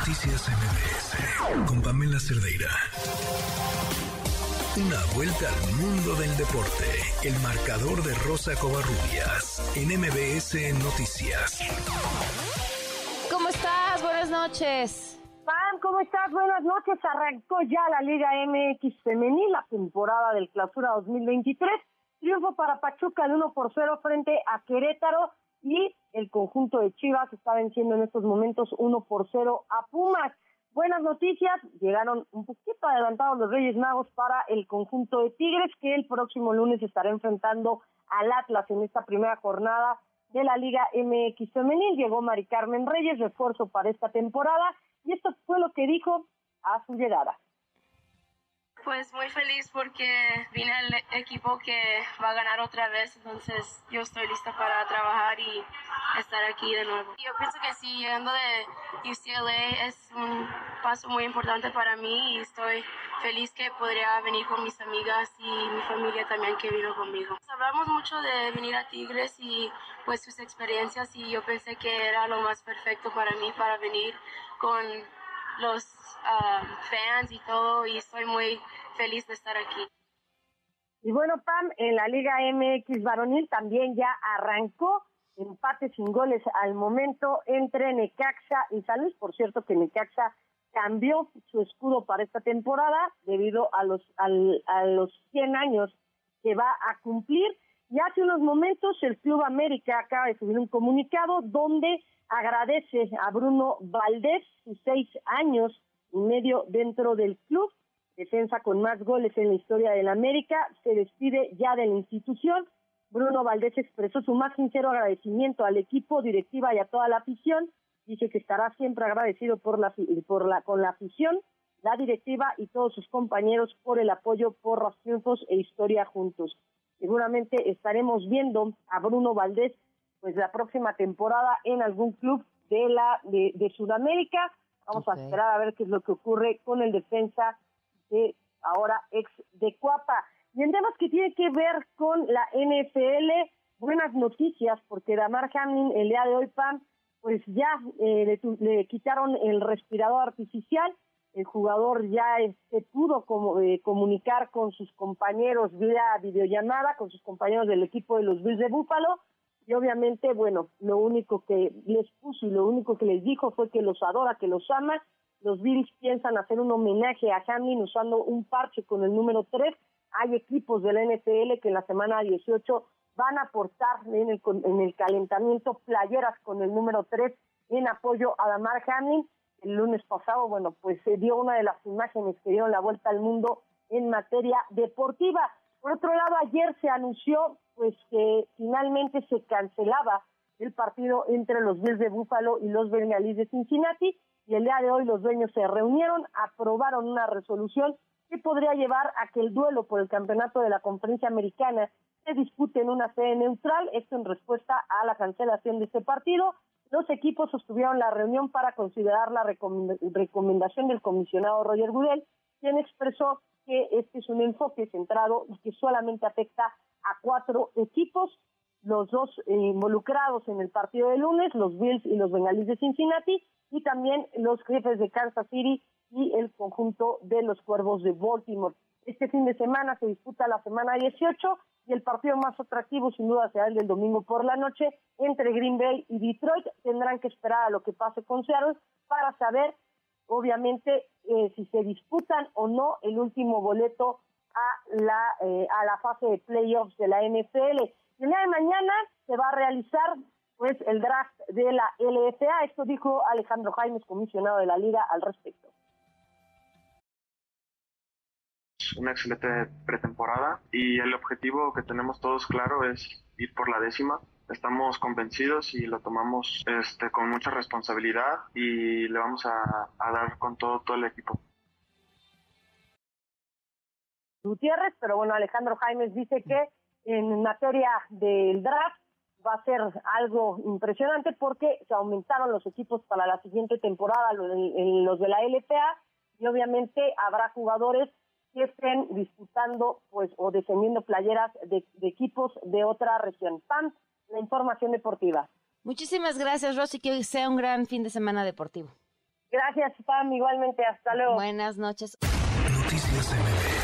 Noticias MBS con Pamela Cerdeira. Una vuelta al mundo del deporte. El marcador de Rosa Covarrubias en MBS Noticias. ¿Cómo estás? Buenas noches. Pam, ¿cómo estás? Buenas noches. Arrancó ya la Liga MX Femenil, la temporada del Clausura 2023. Triunfo para Pachuca de 1 por 0 frente a Querétaro y el conjunto de Chivas está venciendo en estos momentos 1 por 0 a Pumas. Buenas noticias, llegaron un poquito adelantados los Reyes Magos para el conjunto de Tigres que el próximo lunes estará enfrentando al Atlas en esta primera jornada de la Liga MX Femenil. Llegó Mari Carmen Reyes, refuerzo para esta temporada, y esto fue lo que dijo a su llegada. Pues muy feliz porque vine al equipo que va a ganar otra vez, entonces yo estoy lista para trabajar y estar aquí de nuevo. Yo pienso que sí, llegando de UCLA es un paso muy importante para mí y estoy feliz que podría venir con mis amigas y mi familia también que vino conmigo. Hablamos mucho de venir a Tigres y pues sus experiencias y yo pensé que era lo más perfecto para mí para venir con los um, fans y todo y estoy muy feliz de estar aquí. Y bueno, Pam, en la Liga MX varonil también ya arrancó empate sin goles al momento entre Necaxa y San Luis. Por cierto que Necaxa cambió su escudo para esta temporada debido a los, al, a los 100 años que va a cumplir. Y hace unos momentos el Club América acaba de subir un comunicado donde agradece a Bruno Valdés sus seis años y medio dentro del club, defensa con más goles en la historia del América, se despide ya de la institución. Bruno Valdés expresó su más sincero agradecimiento al equipo, directiva y a toda la afición. Dice que estará siempre agradecido por la, por la, con la afición, la directiva y todos sus compañeros por el apoyo por los triunfos e historia juntos. Seguramente estaremos viendo a Bruno Valdés pues la próxima temporada en algún club de la de, de Sudamérica. Vamos a esperar a ver qué es lo que ocurre con el defensa de ahora ex de Cuapa. Y en temas que tiene que ver con la NFL, buenas noticias, porque Damar Hamlin el día de hoy, Pam, pues ya eh, le, le, quitaron el respirador artificial, el jugador ya este, pudo como, eh, comunicar con sus compañeros vía videollamada, con sus compañeros del equipo de los Bills de Búfalo, y obviamente, bueno, lo único que les puso y lo único que les dijo fue que los adora, que los ama. Los Bills piensan hacer un homenaje a Hamlin usando un parche con el número 3. Hay equipos de la NFL que en la semana 18 van a aportar en el, en el calentamiento playeras con el número 3 en apoyo a Damar Hamlin. El lunes pasado, bueno, pues se dio una de las imágenes que dieron la vuelta al mundo en materia deportiva. Por otro lado, ayer se anunció pues que finalmente se cancelaba el partido entre los Bills de Búfalo y los Bengalíes de Cincinnati y el día de hoy los dueños se reunieron, aprobaron una resolución que podría llevar a que el duelo por el campeonato de la conferencia americana se dispute en una sede neutral, esto en respuesta a la cancelación de este partido. Los equipos sostuvieron la reunión para considerar la recomendación del comisionado Roger Goodell, quien expresó que este es un enfoque centrado y que solamente afecta a cuatro equipos, los dos eh, involucrados en el partido de lunes, los Bills y los Bengalíes de Cincinnati, y también los jefes de Kansas City y el conjunto de los Cuervos de Baltimore. Este fin de semana se disputa la semana 18 y el partido más atractivo sin duda será el del domingo por la noche entre Green Bay y Detroit. Tendrán que esperar a lo que pase con Seattle para saber obviamente eh, si se disputan o no el último boleto a la eh, a la fase de playoffs de la NFL. Y el día de mañana se va a realizar pues el draft de la LFA. Esto dijo Alejandro Jaimes, comisionado de la liga, al respecto. Una excelente pretemporada y el objetivo que tenemos todos claro es ir por la décima estamos convencidos y lo tomamos este, con mucha responsabilidad y le vamos a, dar con todo, todo el equipo. Gutiérrez, pero bueno, Alejandro Jaimes dice que en materia del draft va a ser algo impresionante porque se aumentaron los equipos para la siguiente temporada, los de la LPA, y obviamente habrá jugadores que estén disputando pues o defendiendo playeras de, de equipos de otra región. PAN la información deportiva. Muchísimas gracias, Rosy. Que hoy sea un gran fin de semana deportivo. Gracias, Pam, igualmente, hasta luego. Buenas noches. Noticias MBS